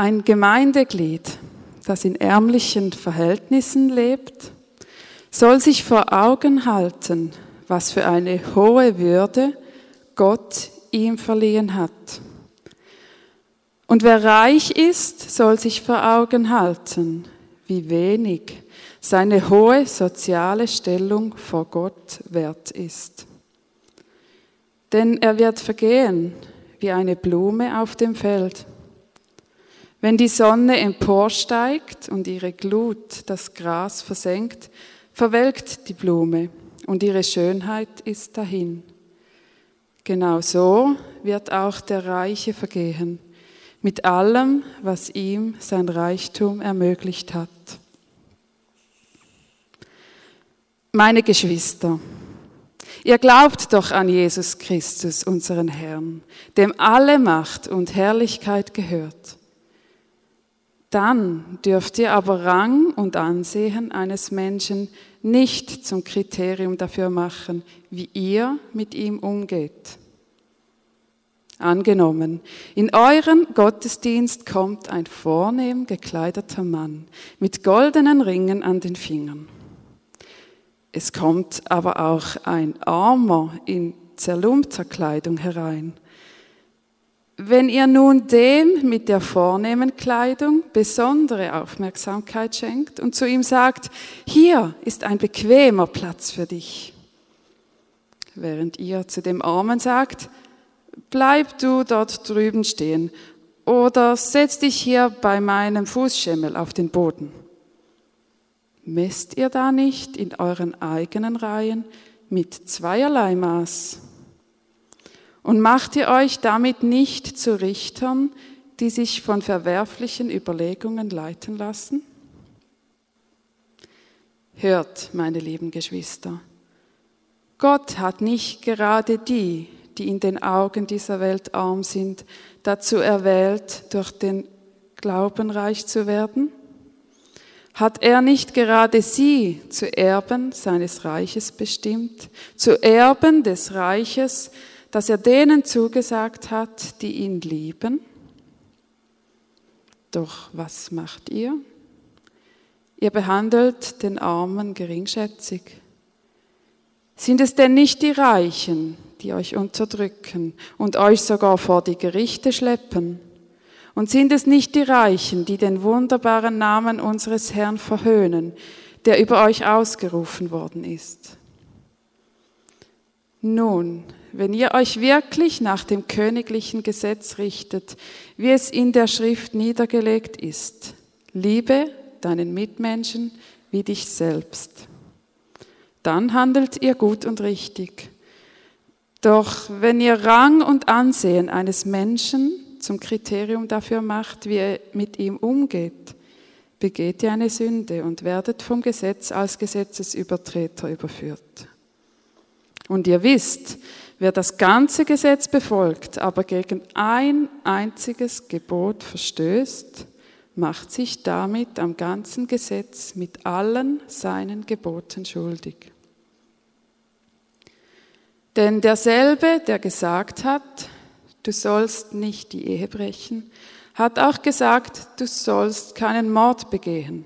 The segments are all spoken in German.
Ein Gemeindeglied, das in ärmlichen Verhältnissen lebt, soll sich vor Augen halten, was für eine hohe Würde Gott ihm verliehen hat. Und wer reich ist, soll sich vor Augen halten, wie wenig seine hohe soziale Stellung vor Gott wert ist. Denn er wird vergehen wie eine Blume auf dem Feld. Wenn die Sonne emporsteigt und ihre Glut das Gras versenkt, verwelkt die Blume und ihre Schönheit ist dahin. Genau so wird auch der Reiche vergehen, mit allem, was ihm sein Reichtum ermöglicht hat. Meine Geschwister, ihr glaubt doch an Jesus Christus, unseren Herrn, dem alle Macht und Herrlichkeit gehört. Dann dürft ihr aber Rang und Ansehen eines Menschen nicht zum Kriterium dafür machen, wie ihr mit ihm umgeht. Angenommen, in euren Gottesdienst kommt ein vornehm gekleideter Mann mit goldenen Ringen an den Fingern. Es kommt aber auch ein Armer in zerlumpter Kleidung herein. Wenn ihr nun dem mit der vornehmen Kleidung besondere Aufmerksamkeit schenkt und zu ihm sagt, hier ist ein bequemer Platz für dich, während ihr zu dem Armen sagt, bleib du dort drüben stehen oder setz dich hier bei meinem Fußschemmel auf den Boden. Messt ihr da nicht in euren eigenen Reihen mit zweierlei Maß? Und macht ihr euch damit nicht zu Richtern, die sich von verwerflichen Überlegungen leiten lassen? Hört, meine lieben Geschwister, Gott hat nicht gerade die, die in den Augen dieser Welt arm sind, dazu erwählt, durch den Glauben reich zu werden? Hat er nicht gerade sie zu Erben seines Reiches bestimmt, zu Erben des Reiches, das er denen zugesagt hat, die ihn lieben? Doch was macht ihr? Ihr behandelt den Armen geringschätzig. Sind es denn nicht die Reichen, die euch unterdrücken und euch sogar vor die Gerichte schleppen? Und sind es nicht die Reichen, die den wunderbaren Namen unseres Herrn verhöhnen, der über euch ausgerufen worden ist? Nun, wenn ihr euch wirklich nach dem königlichen Gesetz richtet, wie es in der Schrift niedergelegt ist, liebe deinen Mitmenschen wie dich selbst, dann handelt ihr gut und richtig. Doch wenn ihr Rang und Ansehen eines Menschen zum Kriterium dafür macht, wie er mit ihm umgeht, begeht ihr eine Sünde und werdet vom Gesetz als Gesetzesübertreter überführt. Und ihr wisst, wer das ganze Gesetz befolgt, aber gegen ein einziges Gebot verstößt, macht sich damit am ganzen Gesetz mit allen seinen Geboten schuldig. Denn derselbe, der gesagt hat, du sollst nicht die Ehe brechen, hat auch gesagt, du sollst keinen Mord begehen.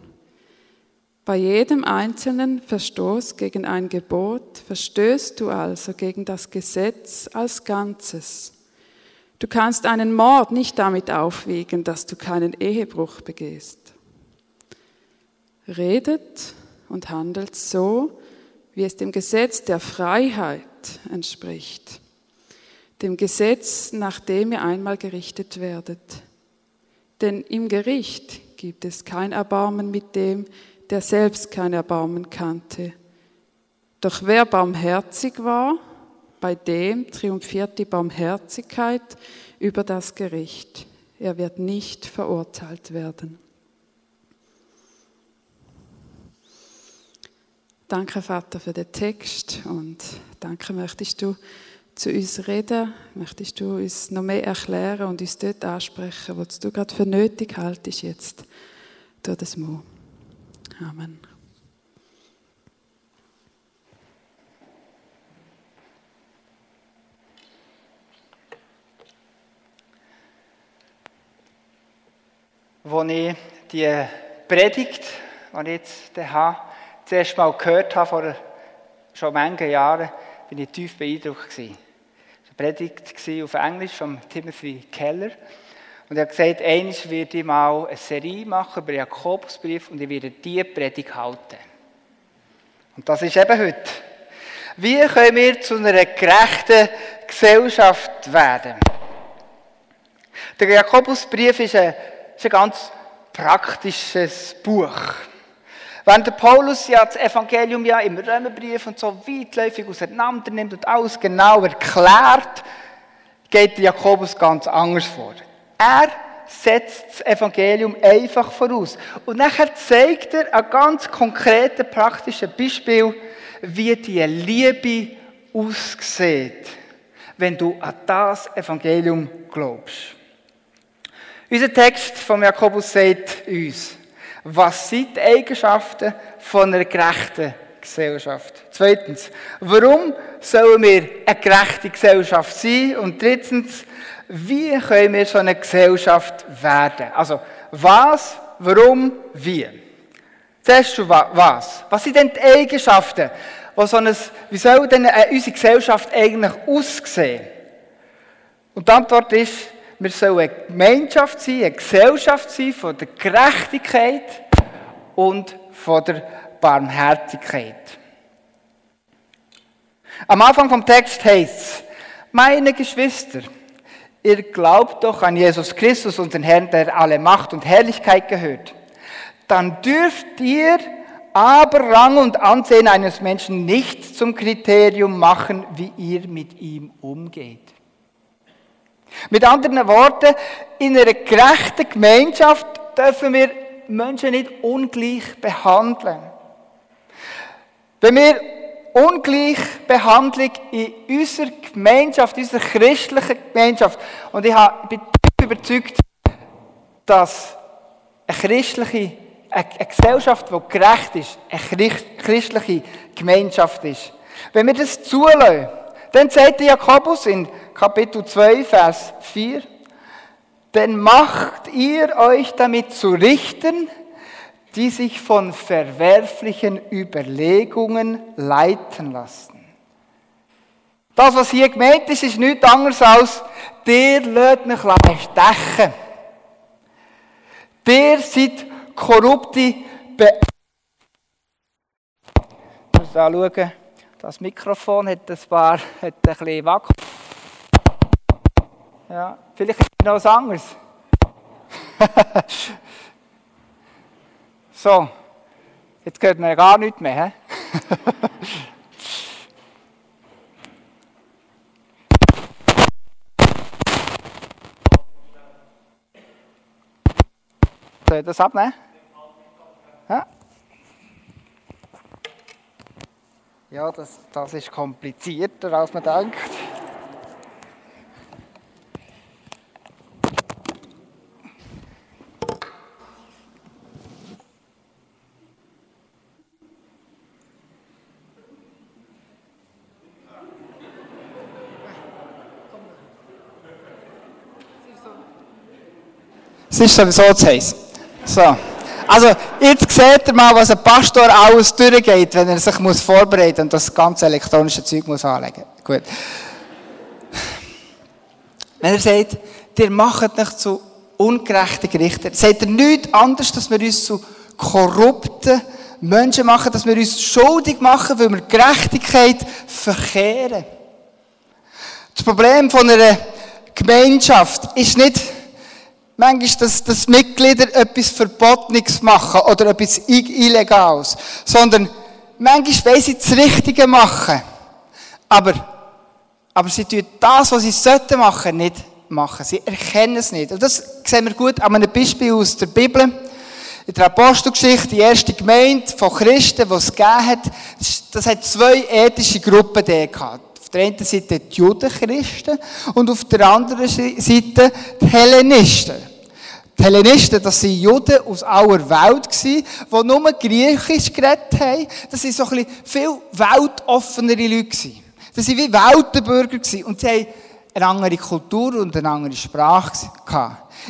Bei jedem einzelnen Verstoß gegen ein Gebot verstößt du also gegen das Gesetz als Ganzes. Du kannst einen Mord nicht damit aufwiegen, dass du keinen Ehebruch begehst. Redet und handelt so, wie es dem Gesetz der Freiheit entspricht dem Gesetz, nach dem ihr einmal gerichtet werdet. Denn im Gericht gibt es kein Erbarmen mit dem, der selbst kein Erbarmen kannte. Doch wer barmherzig war, bei dem triumphiert die Barmherzigkeit über das Gericht. Er wird nicht verurteilt werden. Danke, Vater, für den Text und danke möchtest du zu uns reden? Möchtest du uns noch mehr erklären und uns dort ansprechen, was du gerade für nötig haltest jetzt durch das Mu? Amen. als ich die Predigt, die ich jetzt habe, das erste Mal gehört habe, vor schon manchen Jahren, bin ich tief beeindruckt. Es war eine Predigt auf Englisch von Timothy Keller. Und er hat gesagt, eines werde ich mal eine Serie machen über Jakobusbrief und ich werde diese Predigt halten. Und das ist eben heute. Wie können wir zu einer gerechten Gesellschaft werden? Der Jakobusbrief ist ein, ist ein ganz praktisches Buch. Während der Paulus ja das Evangelium ja im Römerbrief und so weitläufig auseinander nimmt und alles genau erklärt, geht der Jakobus ganz anders vor. Er setzt das Evangelium einfach voraus. Und nachher zeigt er ein ganz konkretes, praktisches Beispiel, wie die Liebe aussieht, wenn du an das Evangelium glaubst. Unser Text vom Jakobus sagt uns, was sind die Eigenschaften von einer gerechten Gesellschaft? Zweitens, warum sollen wir eine gerechte Gesellschaft sein? Und drittens, wie können wir so eine Gesellschaft werden? Also, was, warum, wie? Zuerst schon was? Was sind denn die Eigenschaften? Was so ein, wie soll denn unsere Gesellschaft eigentlich aussehen? Und die Antwort ist, wir sollen eine Gemeinschaft sein, eine Gesellschaft sein von der Gerechtigkeit und von der Barmherzigkeit. Am Anfang vom Text heißt es, meine Geschwister, ihr glaubt doch an Jesus Christus, unseren Herrn, der alle Macht und Herrlichkeit gehört. Dann dürft ihr aber Rang und Ansehen eines Menschen nicht zum Kriterium machen, wie ihr mit ihm umgeht. Mit anderen Worten, in einer gerechten Gemeinschaft dürfen wir Menschen nicht ungleich behandeln. Wenn wir Ungleichbehandlung in unserer Gemeinschaft, in unserer christlichen Gemeinschaft, und ich bin überzeugt, dass eine christliche, eine Gesellschaft, die gerecht ist, eine christliche Gemeinschaft ist. Wenn wir das zulassen, dann sagt Jakobus in Kapitel 2, Vers 4, denn macht ihr euch damit zu richten, die sich von verwerflichen Überlegungen leiten lassen. Das, was hier gemeint ist, ist nichts anderes als, der lässt mich stechen. Der seid korrupte Be Ich muss da schauen, das Mikrofon hat ein paar, hat ein bisschen Wackel. Ja, vielleicht ist noch was anderes. so, jetzt gehört mir gar nichts mehr. Soll ich das abnehmen? Ja, ja das, das ist komplizierter, als man denkt. Ist sowieso zu heiß. So. Also, jetzt seht ihr mal, was ein Pastor alles durchgeht, wenn er sich muss vorbereiten und das ganze elektronische Zeug muss anlegen. Gut. Wenn er sagt, ihr macht nicht zu ungerechten Gerichten, sagt er nichts anderes, dass wir uns zu korrupten Menschen machen, dass wir uns schuldig machen, weil wir Gerechtigkeit verkehren. Das Problem von einer Gemeinschaft ist nicht, manchmal, dass, dass Mitglieder etwas Verbotenes machen oder etwas Illegales, sondern manchmal wollen sie das Richtige machen. Aber, aber sie tun das, was sie sollten machen, nicht machen. Sie erkennen es nicht. Und das sehen wir gut an einem Beispiel aus der Bibel. In der Apostelgeschichte, die erste Gemeinde von Christen, die es gegeben hat, das hat zwei ethische Gruppen gehabt. Der einen Seite die Judenchristen und auf der anderen Seite die Hellenisten. Die Hellenisten, das waren Juden aus aller Welt, die nur Griechisch geredet haben. Das waren so ein viel weltoffenere Leute. Das waren wie Weltenbürger und sie haben eine andere Kultur und eine andere Sprache.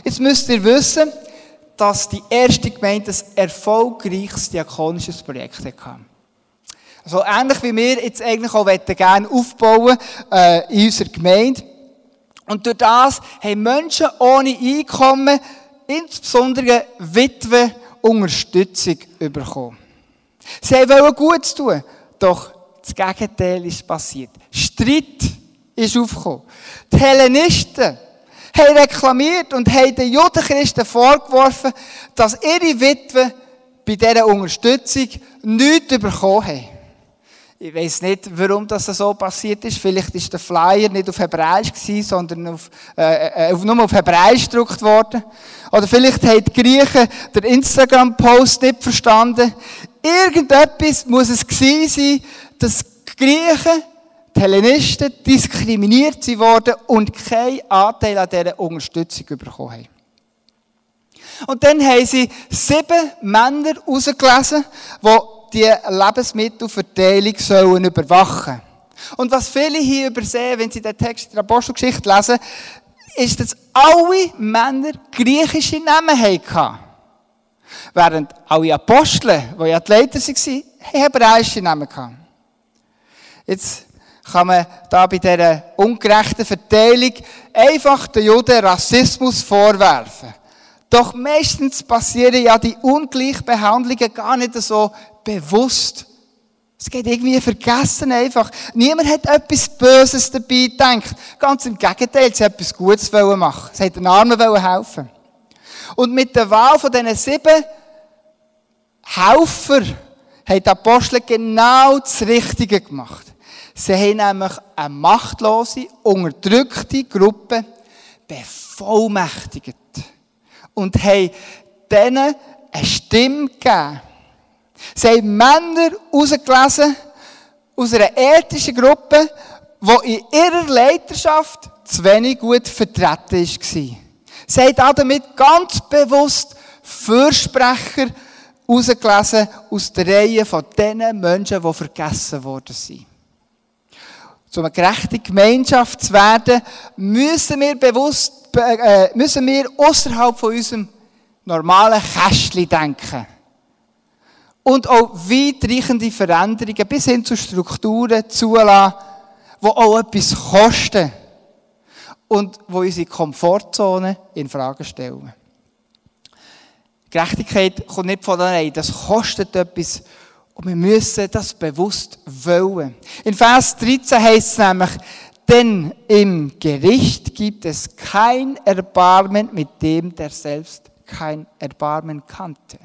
Jetzt müsst ihr wissen, dass die erste Gemeinde ein erfolgreiches diakonisches Projekt hatte. Also ähnlich wie wir jetzt eigentlich auch gerne aufbauen äh, in unserer Gemeinde. Und durch das haben Menschen ohne Einkommen, insbesondere Witwen, Unterstützung bekommen. Sie wollten Gutes tun, doch das Gegenteil ist passiert. Streit ist aufgekommen. Die Hellenisten haben reklamiert und haben den Judenchristen vorgeworfen, dass ihre Witwen bei dieser Unterstützung nichts bekommen haben. Ich weiß nicht, warum das so passiert ist. Vielleicht ist der Flyer nicht auf Hebräisch gewesen, sondern auf, äh, äh, nur auf Hebräisch gedruckt worden. Oder vielleicht haben die Griechen den Instagram-Post nicht verstanden. Irgendetwas muss es gewesen sein, dass die Griechen die Hellenisten diskriminiert worden und keinen Anteil an dieser Unterstützung bekommen haben. Und dann haben sie sieben Männer rausgelesen, die die Lebensmittelverteilung sollen überwachen Und was viele hier übersehen, wenn sie den Text der Apostelgeschichte lesen, ist, dass alle Männer griechische Namen hatten. Während alle Apostel, die ja die Leiter waren, hebräische Namen hatten. Jetzt kann man da bei dieser ungerechten Verteilung einfach den Juden Rassismus vorwerfen. Doch meistens passieren ja die Ungleichbehandlungen gar nicht so bewusst. Es geht irgendwie vergessen einfach. Niemand hat etwas Böses dabei gedacht. Ganz im Gegenteil, sie hat etwas Gutes machen. Sie hat den Armen helfen. Und mit der Wahl von diesen sieben Helfer haben die Apostel genau das Richtige gemacht. Sie haben nämlich eine machtlose, unterdrückte Gruppe bevollmächtigt und haben denen eine Stimme gegeben. Sie haben Männer rausgelesen aus einer ethischen Gruppe, die in ihrer Leiterschaft zu wenig gut vertreten war. Sie haben damit ganz bewusst Fürsprecher rausgelesen aus der Reihe von den Menschen, die vergessen worden sind zu einer gerechten Gemeinschaft zu werden, müssen wir bewusst, äh, müssen wir außerhalb von unserem normalen Kästchen denken. Und auch weitreichende Veränderungen bis hin zu Strukturen zulassen, die auch etwas kosten. Und wo unsere Komfortzone in Frage stellen. Gerechtigkeit kommt nicht von allein. Das kostet etwas. Und wir müssen das bewusst wollen. In Vers 13 heißt es nämlich, denn im Gericht gibt es kein Erbarmen mit dem, der selbst kein Erbarmen kannte.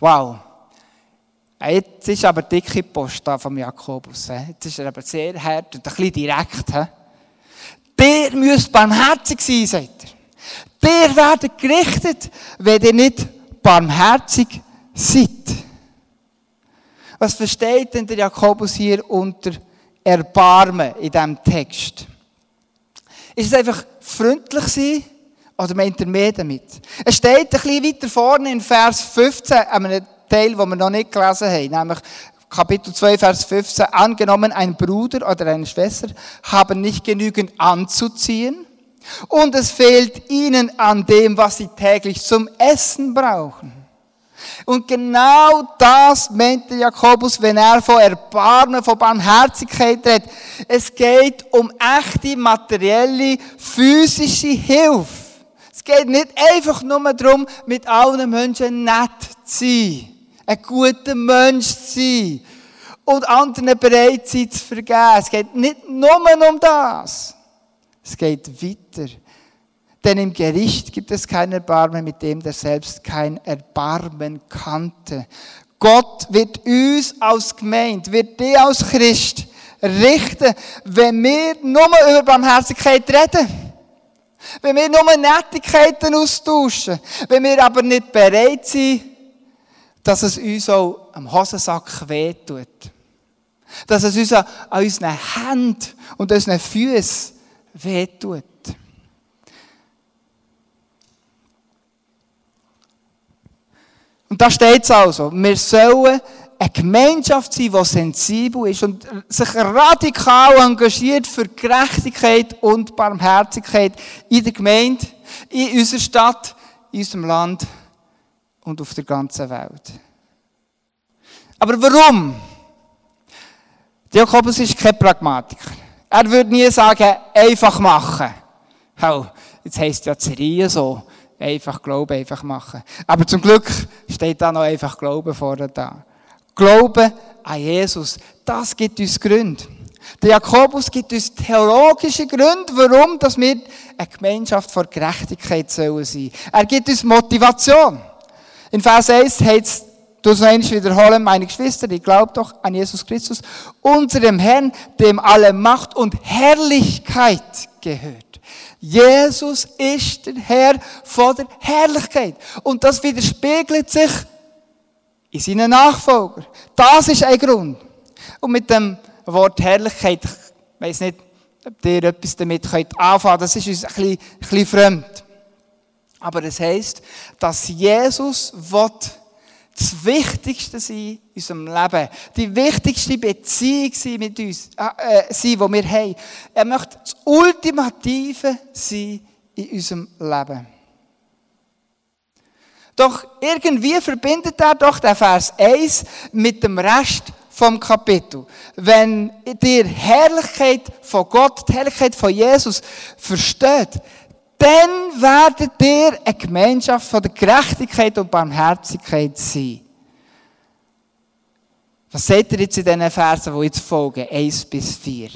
Wow. Jetzt ist aber dicke Post da vom Jakobus. Jetzt ist er aber sehr hart und ein bisschen direkt. Der müsst barmherzig sein, sagt er. Der werdet gerichtet, wenn ihr nicht barmherzig seid. Was versteht denn der Jakobus hier unter Erbarmen in diesem Text? Ist es einfach freundlich sein oder meint er mehr damit? Es steht ein bisschen weiter vorne in Vers 15, einem Teil, den wir noch nicht gelesen haben, nämlich Kapitel 2, Vers 15. Angenommen, ein Bruder oder eine Schwester haben nicht genügend anzuziehen und es fehlt ihnen an dem, was sie täglich zum Essen brauchen. Und genau das meinte Jakobus, wenn er von Erbarmen, von Barmherzigkeit redet. Es geht um echte materielle, physische Hilfe. Es geht nicht einfach nur darum, mit allen Menschen nett zu sein, ein guter Mensch zu sein und anderen bereit sein zu vergeben. Es geht nicht nur um das. Es geht weiter. Denn im Gericht gibt es kein Erbarmen mit dem, der selbst kein Erbarmen kannte. Gott wird uns als Gemeinde, wird dich als Christ richten, wenn wir nur über Barmherzigkeit reden. Wenn wir nur Nettigkeiten austauschen. Wenn wir aber nicht bereit sind, dass es uns auch am Hosensack wehtut. Dass es uns an unseren Händen und unseren Füßen wehtut. Und da steht es also, wir sollen eine Gemeinschaft sein, die sensibel ist und sich radikal engagiert für Gerechtigkeit und Barmherzigkeit in der Gemeinde, in unserer Stadt, in unserem Land und auf der ganzen Welt. Aber warum? Jakobus ist kein Pragmatiker. Er würde nie sagen, einfach machen. Oh, jetzt heisst ja Serie so. Einfach glauben, einfach machen. Aber zum Glück steht da noch einfach Glauben vorne da. Glauben an Jesus, das gibt uns Gründe. Der Jakobus gibt uns theologische Gründe, warum wir eine Gemeinschaft vor Gerechtigkeit sollen sein. Er gibt uns Motivation. In Vers 1 heißt es, du einmal wiederholen, meine Geschwister, ich glaube doch an Jesus Christus, unserem Herrn, dem alle Macht und Herrlichkeit gehört. Jesus ist der Herr von der Herrlichkeit. Und das widerspiegelt sich in seinen Nachfolgern. Das ist ein Grund. Und mit dem Wort Herrlichkeit, ich weiss nicht, ob ihr etwas damit könnt anfangen könnt, das ist uns ein bisschen, ein bisschen fremd. Aber es heisst, dass Jesus will das Wichtigste sein in unserem Leben. Die wichtigste Beziehung sein mit uns, äh, äh, sein, die wir haben. Er möchte das Ultimative sein in unserem Leben. Doch irgendwie verbindet er doch den Vers 1 mit dem Rest vom Kapitel. Wenn die Herrlichkeit von Gott, die Herrlichkeit von Jesus versteht, dann werdet ihr eine Gemeinschaft von der Gerechtigkeit und Barmherzigkeit sein. Was seht ihr jetzt in diesen Versen, die jetzt folgen, 1 bis 4?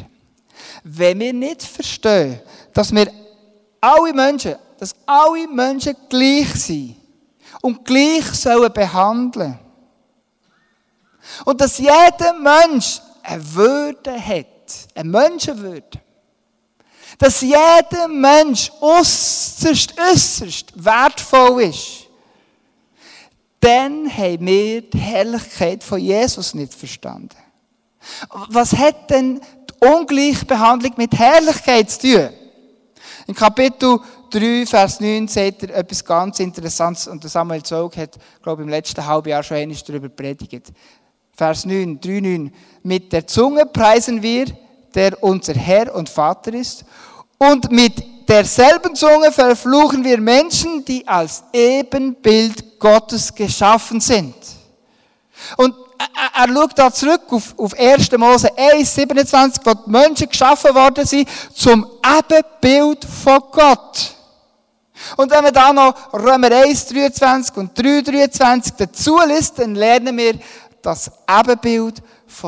Wenn wir nicht verstehen, dass wir alle Menschen, dass alle Menschen gleich sind und gleich sollen behandeln und dass jeder Mensch eine Würde hat, eine Menschenwürde, dass jeder Mensch äußerst, äußerst wertvoll ist, dann haben wir die Herrlichkeit von Jesus nicht verstanden. Was hat denn die Ungleichbehandlung mit Herrlichkeit zu tun? In Kapitel 3, Vers 9 seht ihr etwas ganz Interessantes und Samuel Zog hat, glaube ich, im letzten halben Jahr schon einmal darüber predigt. Vers 9, 3, 9. Mit der Zunge preisen wir der unser Herr und Vater ist. Und mit derselben Zunge verfluchen wir Menschen, die als Ebenbild Gottes geschaffen sind. Und er, er schaut da zurück auf, auf 1. Mose 1, 27, wo die Menschen geschaffen worden sind zum Ebenbild von Gott. Und wenn wir da noch Römer 1, 23 und 3, 23 dazu liest, dann lernen wir das Ebenbild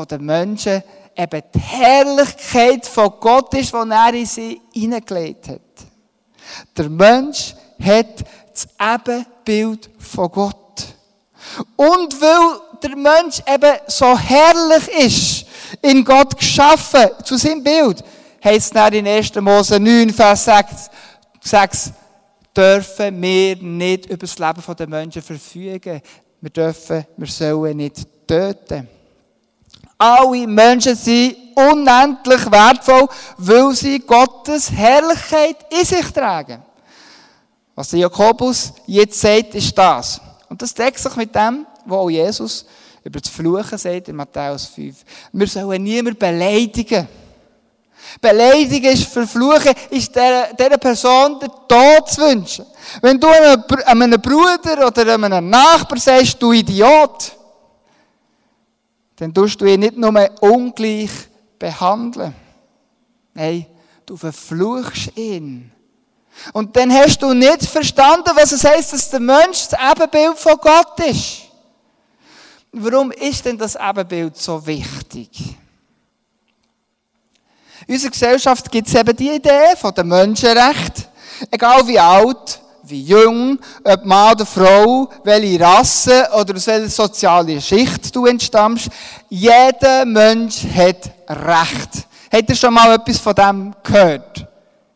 den Menschen eben die Herrlichkeit von Gott ist, die er in sie hineingelegt hat. Der Mensch hat das Ebenbild von Gott. Und weil der Mensch eben so herrlich ist, in Gott geschaffen, zu seinem Bild, heißt es in 1. Mose 9, Vers 6, 6 dürfen wir nicht über das Leben der Menschen verfügen. Wir dürfen, wir sollen nicht töten. Alle Menschen sind unendlich wertvoll, weil sie Gottes Herrlichkeit in sich tragen. Was der Jakobus jetzt sagt, ist das. Und das deckt sich mit dem, was auch Jesus über das Fluchen sagt in Matthäus 5. Wir sollen niemanden beleidigen. Beleidigen ist verfluchen, ist der, dieser Person den Tod zu wünschen. Wenn du einem, einem Bruder oder einem Nachbar sagst, du Idiot, dann tust du ihn nicht nur ungleich behandeln. Nein, du verfluchst ihn. Und dann hast du nicht verstanden, was es heißt, dass der Mensch das Ebenbild von Gott ist. Warum ist denn das Ebenbild so wichtig? In unserer Gesellschaft gibt es eben die Idee von dem Menschenrecht, egal wie alt, wie jung, ob Mann oder Frau, welche Rasse oder aus welcher sozialen Schicht du entstammst. Jeder Mensch hat Recht. Habt ihr schon mal etwas von dem gehört?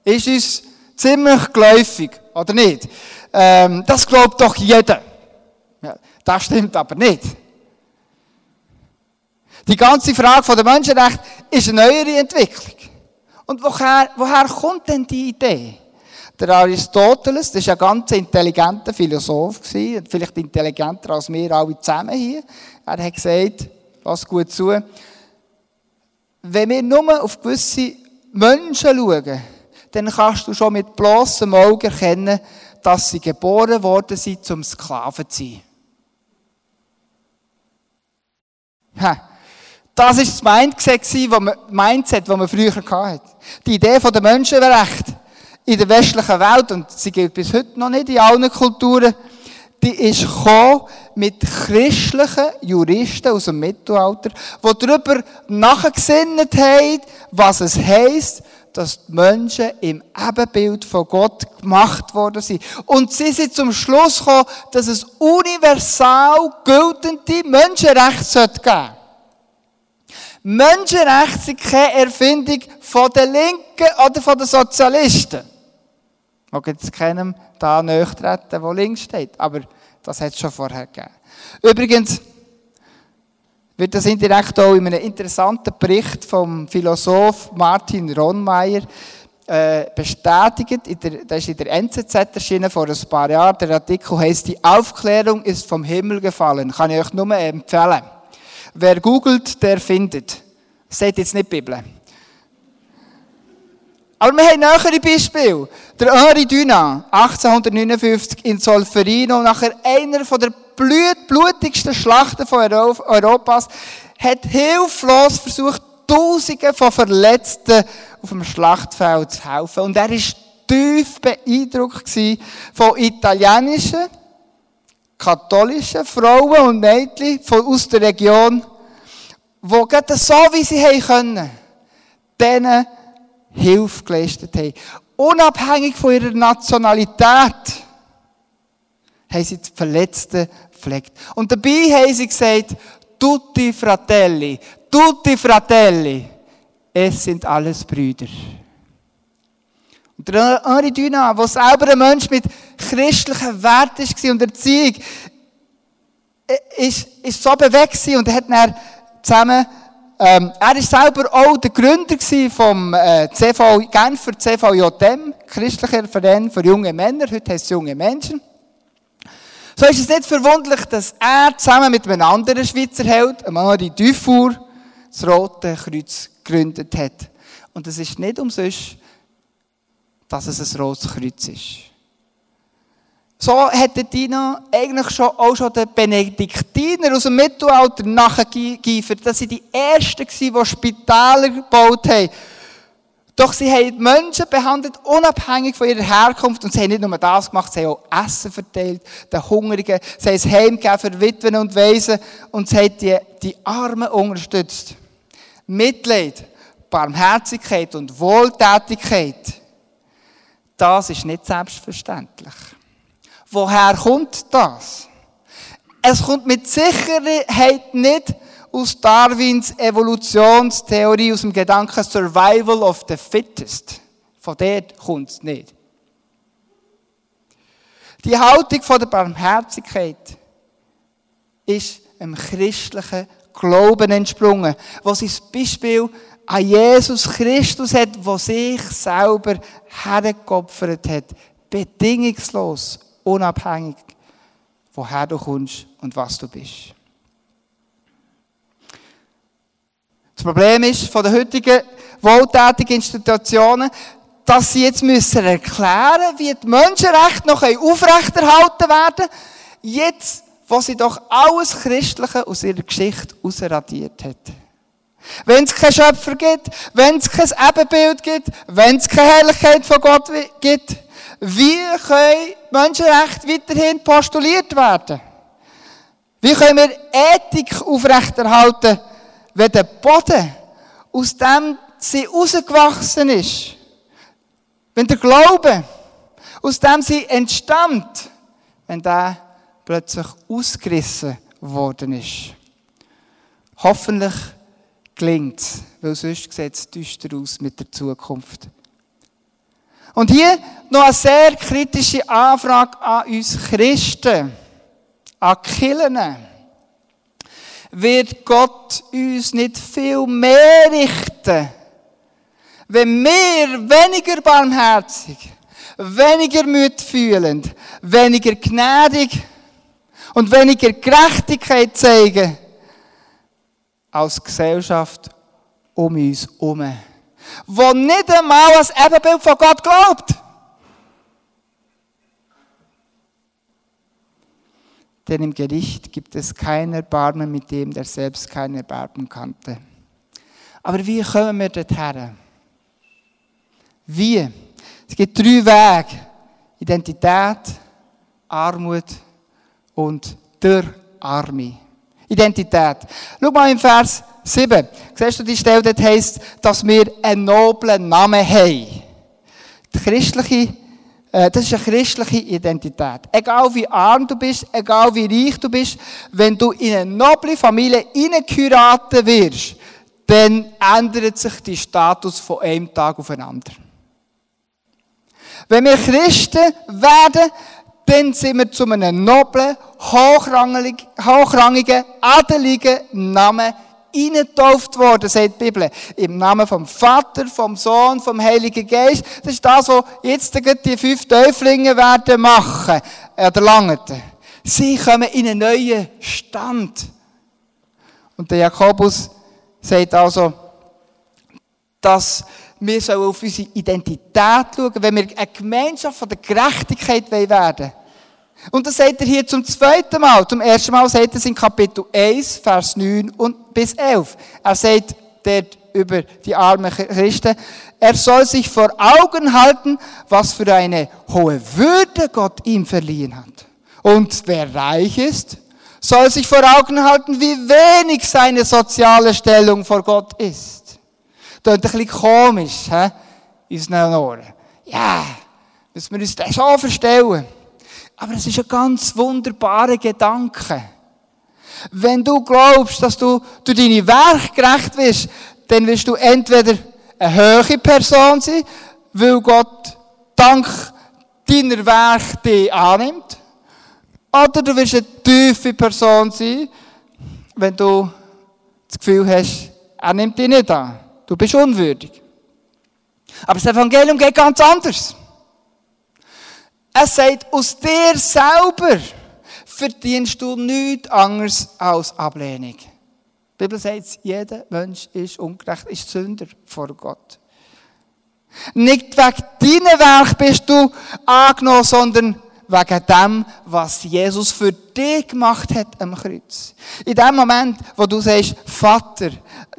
Ist uns ziemlich geläufig, oder nicht? Ähm, das glaubt doch jeder. Ja, das stimmt aber nicht. Die ganze Frage von der Menschenrecht ist eine neuere Entwicklung. Und woher, woher kommt denn die Idee? Der Aristoteles, das war ein ganz intelligenter Philosoph, vielleicht intelligenter als wir alle zusammen hier. Er hat gesagt, pass gut zu, wenn wir nur auf gewisse Menschen schauen, dann kannst du schon mit bloßem Auge erkennen, dass sie geboren worden sind, zum Sklaven zu sein. Ha. Das war das Mindset, das man früher hatte. Die Idee von der Menschenrecht in der westlichen Welt, und sie gilt bis heute noch nicht in allen Kulturen, die ist gekommen mit christlichen Juristen aus dem Mittelalter, die darüber nachgesinnt haben, was es heisst, dass die Menschen im Ebenbild von Gott gemacht worden sind. Und sie sind zum Schluss gekommen, dass es universal geltende Menschenrechte geben sollte. Menschenrechte sind keine Erfindung von den Linken oder von den Sozialisten. Ich mag jetzt keinem da treten, der links steht, aber das hat es schon vorher gegeben. Übrigens wird das indirekt auch in einem interessanten Bericht vom Philosoph Martin Ronmeier äh, bestätigt. In der, das ist in der NZZ erschienen vor ein paar Jahren. Der Artikel heißt Die Aufklärung ist vom Himmel gefallen. Kann ich euch nur empfehlen. Wer googelt, der findet. Seht jetzt nicht die Bibel. Aber wir haben nähere Beispiele. Der Henri Dunant, 1859 in Solferino, nachher einer von der blutigsten Schlachten von Europas, hat hilflos versucht, Tausende von Verletzten auf dem Schlachtfeld zu helfen. Und er war tief beeindruckt von italienischen, katholischen Frauen und Mädchen aus der Region, die gerade so, wie sie können, denen Hilfe geleistet haben. Unabhängig von ihrer Nationalität haben sie die Verletzten gepflegt. Und dabei haben sie gesagt, tutti fratelli, tutti fratelli, es sind alles Brüder. Und der Henri Dunant, der selber ein Mensch mit christlichen Werten war und Erziehung, ist, ist so bewegt und hat dann zusammen ähm, er ist selber auch der Gründer vom äh, CV, Genfer CVJM, christlicher Verein für junge Männer. Heute heißt es junge Menschen. So ist es nicht verwunderlich, dass er zusammen mit einem anderen Schweizer Held, Henri Dufour, das Rote Kreuz gegründet hat. Und es ist nicht umsonst, dass es ein rotes Kreuz ist. So hätte Dina eigentlich schon, auch schon den Benediktiner aus dem Mittelalter nachgeeifert. Das sind die Ersten die Spitäler gebaut haben. Doch sie haben die Menschen behandelt, unabhängig von ihrer Herkunft. Und sie haben nicht nur das gemacht, sie haben auch Essen verteilt, den Hungrigen. Sie haben es Heim für Witwen und Waisen. Und sie haben die, die Armen unterstützt. Mitleid, Barmherzigkeit und Wohltätigkeit. Das ist nicht selbstverständlich. Woher kommt das? Es kommt mit Sicherheit nicht aus Darwins Evolutionstheorie, aus dem Gedanken Survival of the Fittest. Von dort kommt es nicht. Die Haltung von der Barmherzigkeit ist einem christlichen Glauben entsprungen, was sein Beispiel an Jesus Christus hat, der sich selber hergeopfert hat, bedingungslos unabhängig, woher du kommst und was du bist. Das Problem ist von den heutigen wohltätigen Institutionen, dass sie jetzt müssen erklären, wie die Menschenrechte noch aufrechterhalten werden, jetzt, wo sie doch alles Christliche aus ihrer Geschichte ausradiert hat. Wenn es keinen Schöpfer gibt, wenn es kein Ebenbild gibt, wenn es keine Herrlichkeit von Gott gibt, wie können Menschenrechte weiterhin postuliert werden? Wie können wir Ethik aufrechterhalten, wenn der Boden, aus dem sie rausgewachsen ist, wenn der Glaube, aus dem sie entstammt, wenn der plötzlich ausgerissen worden ist. Hoffentlich gelingt weil sonst sieht es düster aus mit der Zukunft. Und hier noch eine sehr kritische Anfrage an uns Christen, an Kirchen. Wird Gott uns nicht viel mehr richten, wenn wir weniger barmherzig, weniger mitfühlend, weniger gnädig und weniger Gerechtigkeit zeigen als Gesellschaft um uns herum? wo nicht einmal das Ebenbild von Gott glaubt. denn im Gericht gibt es kein Erbarmen mit dem, der selbst kein Erbarmen kannte. Aber wie kommen wir dorthin? Wie? Es gibt drei Wege. Identität, Armut und der Arme. Identität. Schau mal im Vers 7. Siehst du die Stelle, dort heisst, dass wir einen noblen Namen haben. Die christliche, äh, das ist eine christliche Identität. Egal wie arm du bist, egal wie reich du bist, wenn du in eine noble Familie hineingeheiratet wirst, dann ändert sich dein Status von einem Tag auf den anderen. Wenn wir Christen werden, dann sind wir zu einem noblen, hochrangigen, adeligen Namen eingetauft worden, sagt die Bibel. Im Namen vom Vater, vom Sohn, vom Heiligen Geist. Das ist das, was jetzt die fünf Täuflinge werden machen, äh, der Langeten. Sie kommen in einen neuen Stand. Und der Jakobus sagt also, dass wir sollen auf unsere Identität schauen, wenn wir eine Gemeinschaft von der Gerechtigkeit werden wollen. Und das sagt er hier zum zweiten Mal. Zum ersten Mal sagt er es in Kapitel 1, Vers 9 und bis 11. Er sagt dort über die armen Christen, er soll sich vor Augen halten, was für eine hohe Würde Gott ihm verliehen hat. Und wer reich ist, soll sich vor Augen halten, wie wenig seine soziale Stellung vor Gott ist. Das ist ein bisschen komisch, hä? In unseren Ohren. Ja, müssen wir uns das so verstellen. Aber es ist ein ganz wunderbarer Gedanke. Wenn du glaubst, dass du durch deine Werke gerecht wirst, dann wirst du entweder eine hohe Person sein, weil Gott dank deiner Werke dich annimmt, oder du wirst eine tiefe Person sein, wenn du das Gefühl hast, er nimmt dich nicht an. Du bist unwürdig. Aber das Evangelium geht ganz anders. Es sagt, aus dir selber verdienst du nichts anderes als Ablehnung. Die Bibel sagt, jeder Mensch ist ungerecht, ist Sünder vor Gott. Nicht wegen deinem Werk bist du angenommen, sondern wegen dem, was Jesus für dich gemacht hat am Kreuz. In dem Moment, wo du sagst, Vater,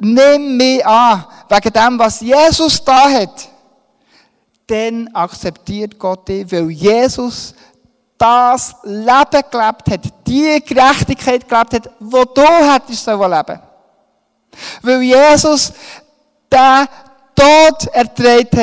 nimm mich an, wegen dem, was Jesus da hat, dann akzeptiert Gott dich, weil Jesus das Leben gelebt hat, die Gerechtigkeit gelebt hat, wo du hättest leben. Weil Jesus den Tod erträgt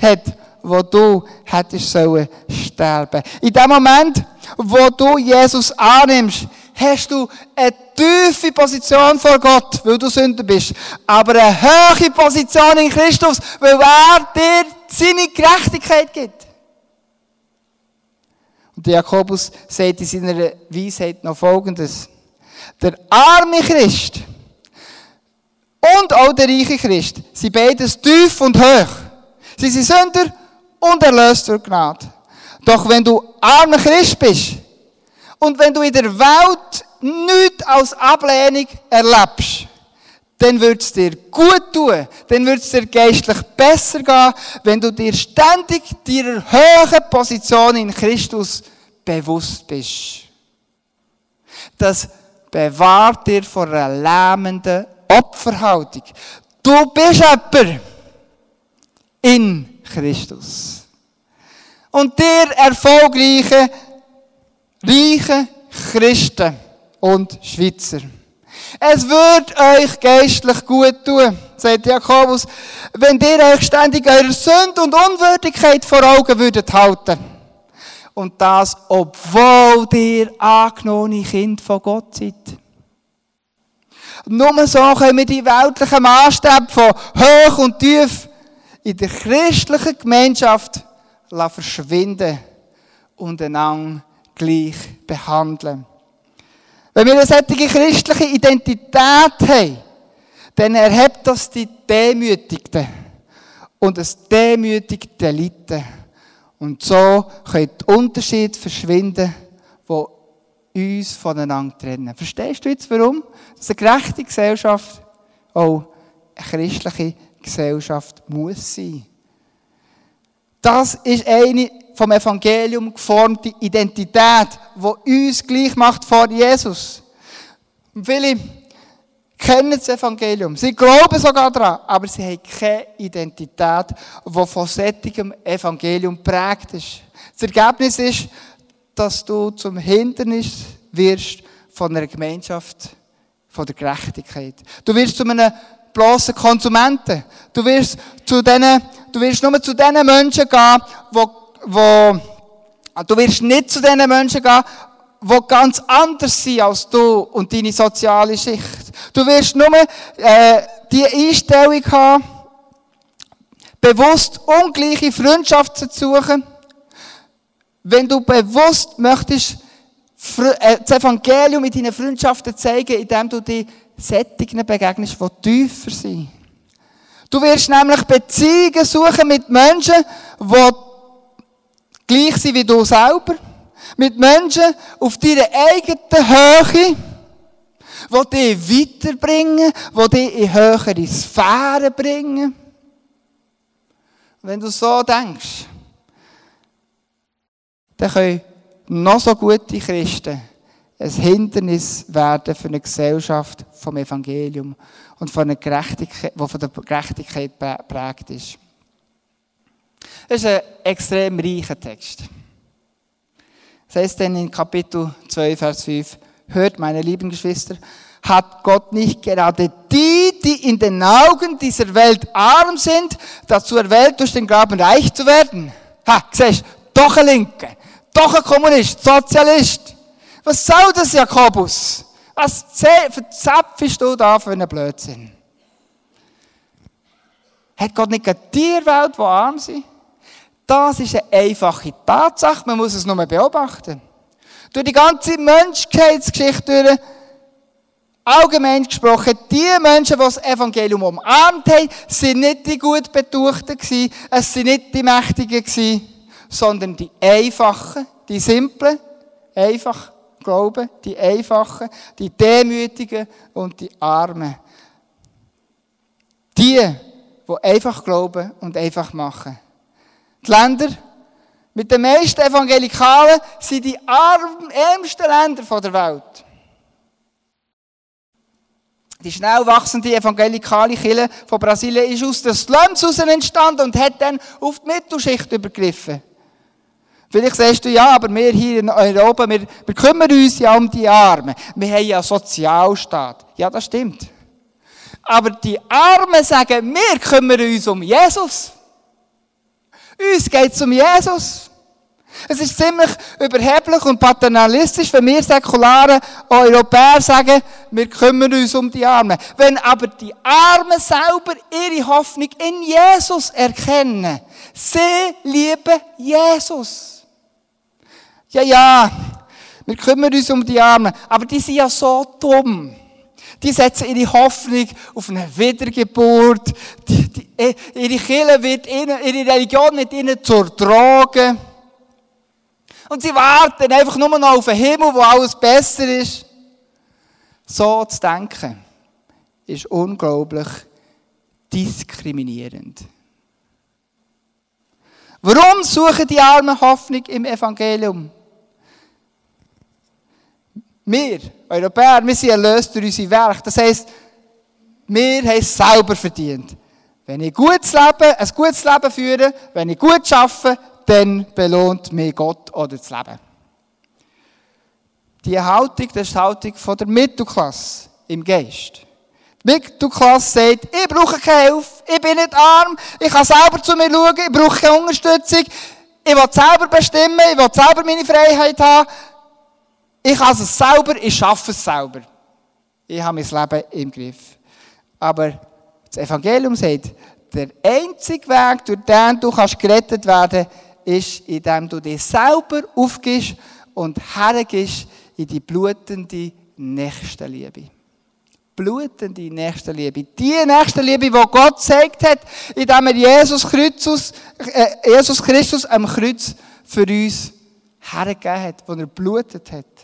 hat, wo du hättest sollen sterben. In dem Moment, wo du Jesus annimmst, hast du eine tiefe Position vor Gott, weil du Sünder bist. Aber eine hohe Position in Christus, weil er dir seine Gerechtigkeit gibt. Und Jakobus sagt in seiner Weisheit noch Folgendes. Der arme Christ und auch der reiche Christ sind beides tief und hoch. Sie sind Sünder und erlöst durch Gnade. Doch wenn du armer Christ bist und wenn du in der Welt nichts als Ablehnung erlebst, dann wird es dir gut tun, dann wird es dir geistlich besser gehen, wenn du dir ständig deiner hohen Position in Christus bewusst bist. Das bewahrt dir vor einer lähmenden Opferhaltung. Du bist jemand in Christus. Und der erfolgreiche, reiche Christen und Schweizer. Es wird euch geistlich gut tun, sagt Jakobus, wenn ihr euch ständig eure Sünde und Unwürdigkeit vor Augen würdet halten. Und das, obwohl ihr angenommene Kind von Gott seid. Nur so können wir die weltlichen Maßstäbe von hoch und tief in der christlichen Gemeinschaft verschwinden und einander gleich behandeln. Wenn wir eine solche christliche Identität haben, dann erhebt das die Demütigten und es demütigt die Elite. Und so können die Unterschiede verschwinden, die uns voneinander trennen. Verstehst du jetzt, warum? Dass eine gerechte Gesellschaft auch eine christliche Gesellschaft muss sein. Das ist eine vom Evangelium geformte Identität, die uns gleich macht vor Jesus. Viele kennen das Evangelium. Sie glauben sogar daran, aber sie haben keine Identität, die von sättigem Evangelium prägt ist. Das Ergebnis ist, dass du zum Hindernis wirst von einer Gemeinschaft, von der Gerechtigkeit. Du wirst zu einem bloßen Konsumenten. Du wirst zu denen, du wirst nur zu den Menschen gehen, wo, wo, du wirst nicht zu den Menschen gehen, die ganz anders sind als du und deine soziale Schicht. Du wirst nur äh, die Einstellung haben, bewusst ungleiche Freundschaften zu suchen, wenn du bewusst möchtest, äh, das Evangelium in deinen Freundschaften zeigen, indem du die Sättigen begegnest, die tiefer sind. Du wirst nämlich Beziehungen suchen mit Menschen, die gleich sind wie du selber. Mit Menschen auf deiner eigenen Höhe, die dich weiterbringen, die dich in höhere Sphären bringen. Wenn du so denkst, dann können noch so gute Christen ein Hindernis werden für eine Gesellschaft vom Evangelium und von einer Gerechtigkeit, die von der Gerechtigkeit geprägt ist. Das ist ein extrem reicher Text. Das heißt dann in Kapitel 2, Vers 5, hört meine lieben Geschwister, hat Gott nicht gerade die, die in den Augen dieser Welt arm sind, dazu erwählt, durch den Glauben reich zu werden? Ha, siehst doch ein Linke, doch ein Kommunist, Sozialist. Was soll das, Jakobus? Was verzapfst du da für einen Blödsinn? Hat Gott nicht eine Tierwelt, die arm sind? Das ist eine einfache Tatsache, man muss es nur beobachten. Durch die ganze Menschheitsgeschichte durch, allgemein gesprochen, die Menschen, die das Evangelium umarmt haben, sind nicht die gut Betuchten gewesen, es sind nicht die Mächtigen gewesen, sondern die Einfachen, die Simplen, einfach glauben, die Einfachen, die Demütigen und die Armen. Die, die einfach glauben und einfach machen. Die Länder mit den meisten Evangelikalen sind die ärmsten Länder der Welt. Die schnell wachsende evangelikale Kirche von Brasilien ist aus den Slums heraus entstanden und hat dann auf die Mittelschicht übergriffen. Vielleicht sagst du, ja, aber wir hier in Europa, wir, wir kümmern uns ja um die Armen. Wir haben ja Sozialstaat. Ja, das stimmt. Aber die Armen sagen, wir kümmern uns um Jesus. Uns geht es um Jesus. Es ist ziemlich überheblich und paternalistisch, wenn wir säkularen Europäer sagen, wir kümmern uns um die Armen. Wenn aber die Armen selber ihre Hoffnung in Jesus erkennen, sie lieben Jesus. Ja, ja, wir kümmern uns um die Armen, aber die sind ja so dumm. Die setzen ihre Hoffnung auf eine Wiedergeburt. Die, die, eh, ihre Kirche wird ihnen, ihre Religion wird ihnen zur Droge. Und sie warten einfach nur noch auf den Himmel, wo alles besser ist. So zu denken, ist unglaublich diskriminierend. Warum suchen die Armen Hoffnung im Evangelium? Wir, Europäer, wir sind erlöst durch unsere Werke. Das heisst, wir haben es selber verdient. Wenn ich gutes Leben, ein gutes Leben führe, wenn ich gut arbeite, dann belohnt mich Gott oder das Leben. Die Haltung, das ist die Haltung von der Mittelklasse im Geist. Die Mittelklasse sagt, ich brauche keine Hilfe, ich bin nicht arm, ich kann selber zu mir schauen, ich brauche keine Unterstützung, ich will selber bestimmen, ich will selber meine Freiheit haben. Ich habe es selber, ich schaffe es selber. Ich habe mein Leben im Griff. Aber das Evangelium sagt, der einzige Weg, durch den du kannst gerettet werden ist, indem du dich selber aufgibst und hergibst in die blutende Nächstenliebe. Blutende Nächstenliebe. Die Nächstenliebe, die Gott gezeigt hat, indem er Jesus Christus, äh, Jesus Christus am Kreuz für uns hergegeben hat, wo er blutet hat.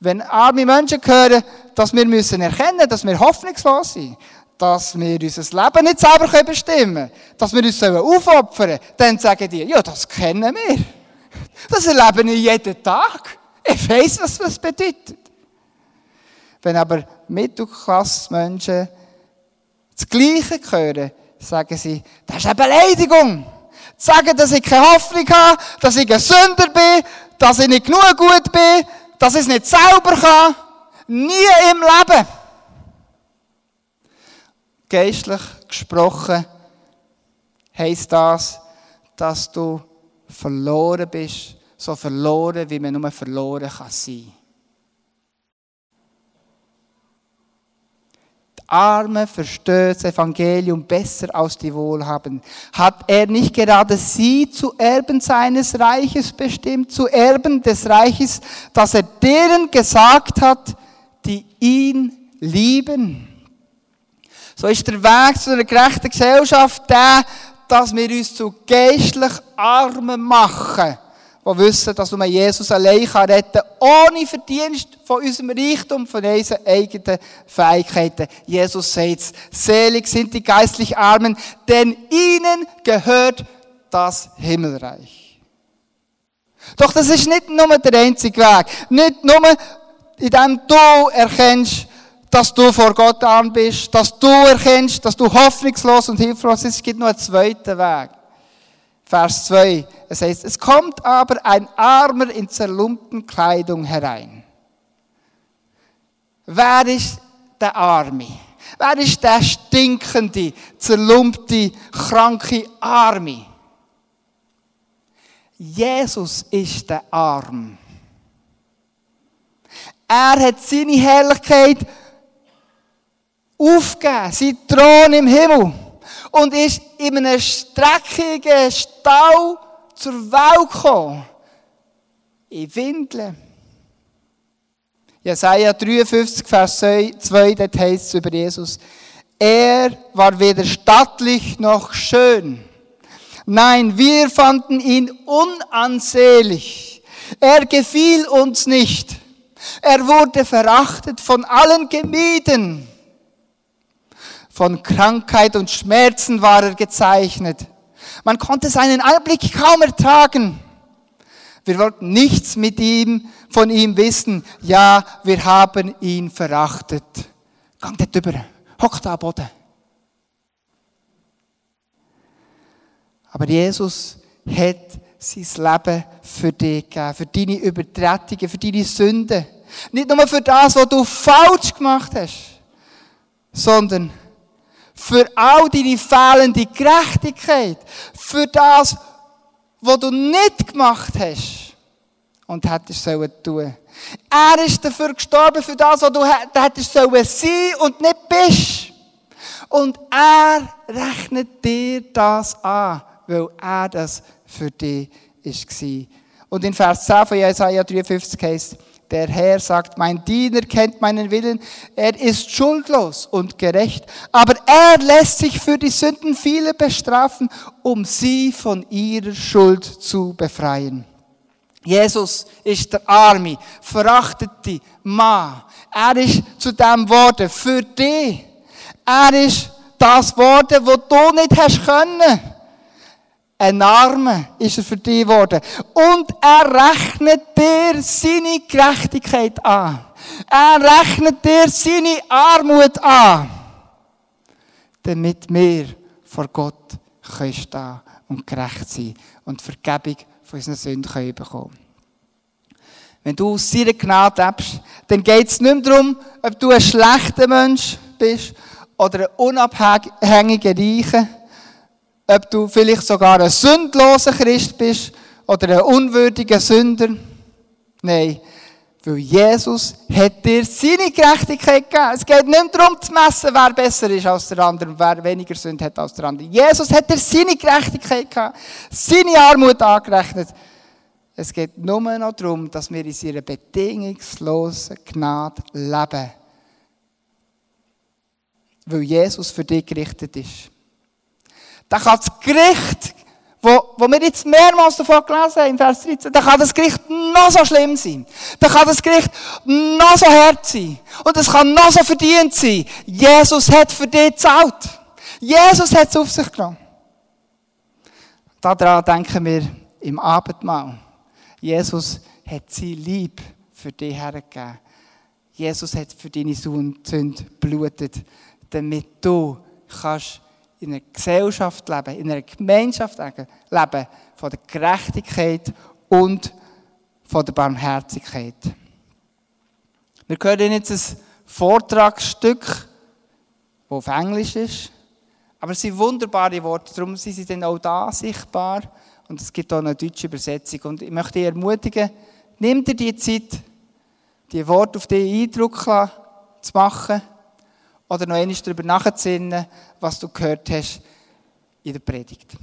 Wenn arme Menschen hören, dass wir müssen erkennen, dass wir hoffnungslos sind, dass wir unser Leben nicht selber bestimmen können, dass wir uns aufopfern sollen, dann sagen die, ja, das kennen wir. Das erleben wir jeden Tag. Ich weiss, was das bedeutet. Wenn aber Mittelklassmenschen das Gleiche hören, sagen sie, das ist eine Beleidigung. Sagen, dass ich keine Hoffnung habe, dass ich ein Sünder bin, dass ich nicht genug gut bin, dass ich es nicht selber kann. Nie im Leben. Geistlich gesprochen heisst das, dass du verloren bist, so verloren, wie man nur verloren kann sein. Arme versteht das Evangelium besser als die Wohlhabenden. Hat er nicht gerade sie zu Erben seines Reiches bestimmt, zu Erben des Reiches, dass er deren gesagt hat, die ihn lieben? So ist der Weg zu einer gerechten Gesellschaft der, dass wir uns zu geistlich Armen machen die wissen, dass nur Jesus allein retten kann, ohne Verdienst von unserem Reichtum, von unseren eigenen Fähigkeiten. Jesus sagt, selig sind die geistlich Armen, denn ihnen gehört das Himmelreich. Doch das ist nicht nur der einzige Weg. Nicht nur, indem du erkennst, dass du vor Gott arm bist, dass du erkennst, dass du hoffnungslos und hilflos bist. Es gibt noch einen zweiten Weg. Vers 2. Es heißt, es kommt aber ein Armer in zerlumpten Kleidung herein. Wer ist der Arme? Wer ist der stinkende, zerlumpte, kranke Arme? Jesus ist der Arm. Er hat seine Herrlichkeit aufgegeben, sein Thron im Himmel und ist in einem streckigen Stau zur Welt gekommen. In Windeln. Jesaja 53, Vers 2, dort heißt es über Jesus, er war weder stattlich noch schön. Nein, wir fanden ihn unansehlich. Er gefiel uns nicht. Er wurde verachtet, von allen gemieden. Von Krankheit und Schmerzen war er gezeichnet. Man konnte seinen Anblick kaum ertragen. Wir wollten nichts mit ihm, von ihm wissen. Ja, wir haben ihn verachtet. Gang dort über. Hock da am Boden. Aber Jesus hat sein Leben für dich gegeben, für deine Übertretungen, für deine Sünden. Nicht nur für das, was du falsch gemacht hast, sondern für all deine fehlende Gerechtigkeit, für das, was du nicht gemacht hast und hättest sollen tun. Er ist dafür gestorben, für das, was du hättest sollen sein und nicht bist. Und er rechnet dir das an, weil er das für dich war. Und in Vers 10 von Jesaja 53 heißt, der Herr sagt, mein Diener kennt meinen Willen, er ist schuldlos und gerecht, aber er lässt sich für die Sünden viele bestrafen, um sie von ihrer Schuld zu befreien. Jesus ist der arme, verachtete Mann. Er ist zu dem Worte für dich. Er ist das Worte, wo du nicht hast können. Ein Arme ist er für dich geworden. Und er rechnet dir seine Gerechtigkeit an. Er rechnet dir seine Armut an. Damit wir vor Gott können stehen und gerecht sein und Vergebung von unseren Sünden können bekommen Wenn du aus seiner Gnade lebst, dann geht es nicht mehr darum, ob du ein schlechter Mensch bist oder ein unabhängiger Reicher ob du vielleicht sogar ein sündloser Christ bist oder ein unwürdiger Sünder. Nein, weil Jesus hat dir seine Gerechtigkeit gegeben. Es geht nicht darum zu messen, wer besser ist als der andere und wer weniger Sünde hat als der andere. Jesus hat dir seine Gerechtigkeit gegeben, seine Armut angerechnet. Es geht nur noch darum, dass wir in seiner bedingungslosen Gnade leben. Weil Jesus für dich gerichtet ist. Da kann das Gericht, wo, wo wir jetzt mehrmals davon gelesen haben, im Vers 13, da kann das Gericht noch so schlimm sein. Dann kann das Gericht noch so hart sein. Und es kann noch so verdient sein. Jesus hat für dich gezahlt. Jesus hat es auf sich genommen. Daran denken wir im Abendmahl. Jesus hat sein Lieb für dich hergegeben. Jesus hat für deine Sünde blutet, damit du kannst in einer Gesellschaft leben, in einer Gemeinschaft leben, von der Gerechtigkeit und von der Barmherzigkeit. Wir hören jetzt ein Vortragsstück, das auf Englisch ist, aber es sind wunderbare Worte, darum sind sie dann auch da sichtbar und es gibt auch eine deutsche Übersetzung. Und ich möchte dich ermutigen, nimm dir die Zeit, die Worte auf dich Eindruck zu machen oder noch einmal darüber nachzusinnen, was du gehört hast in der Predigt.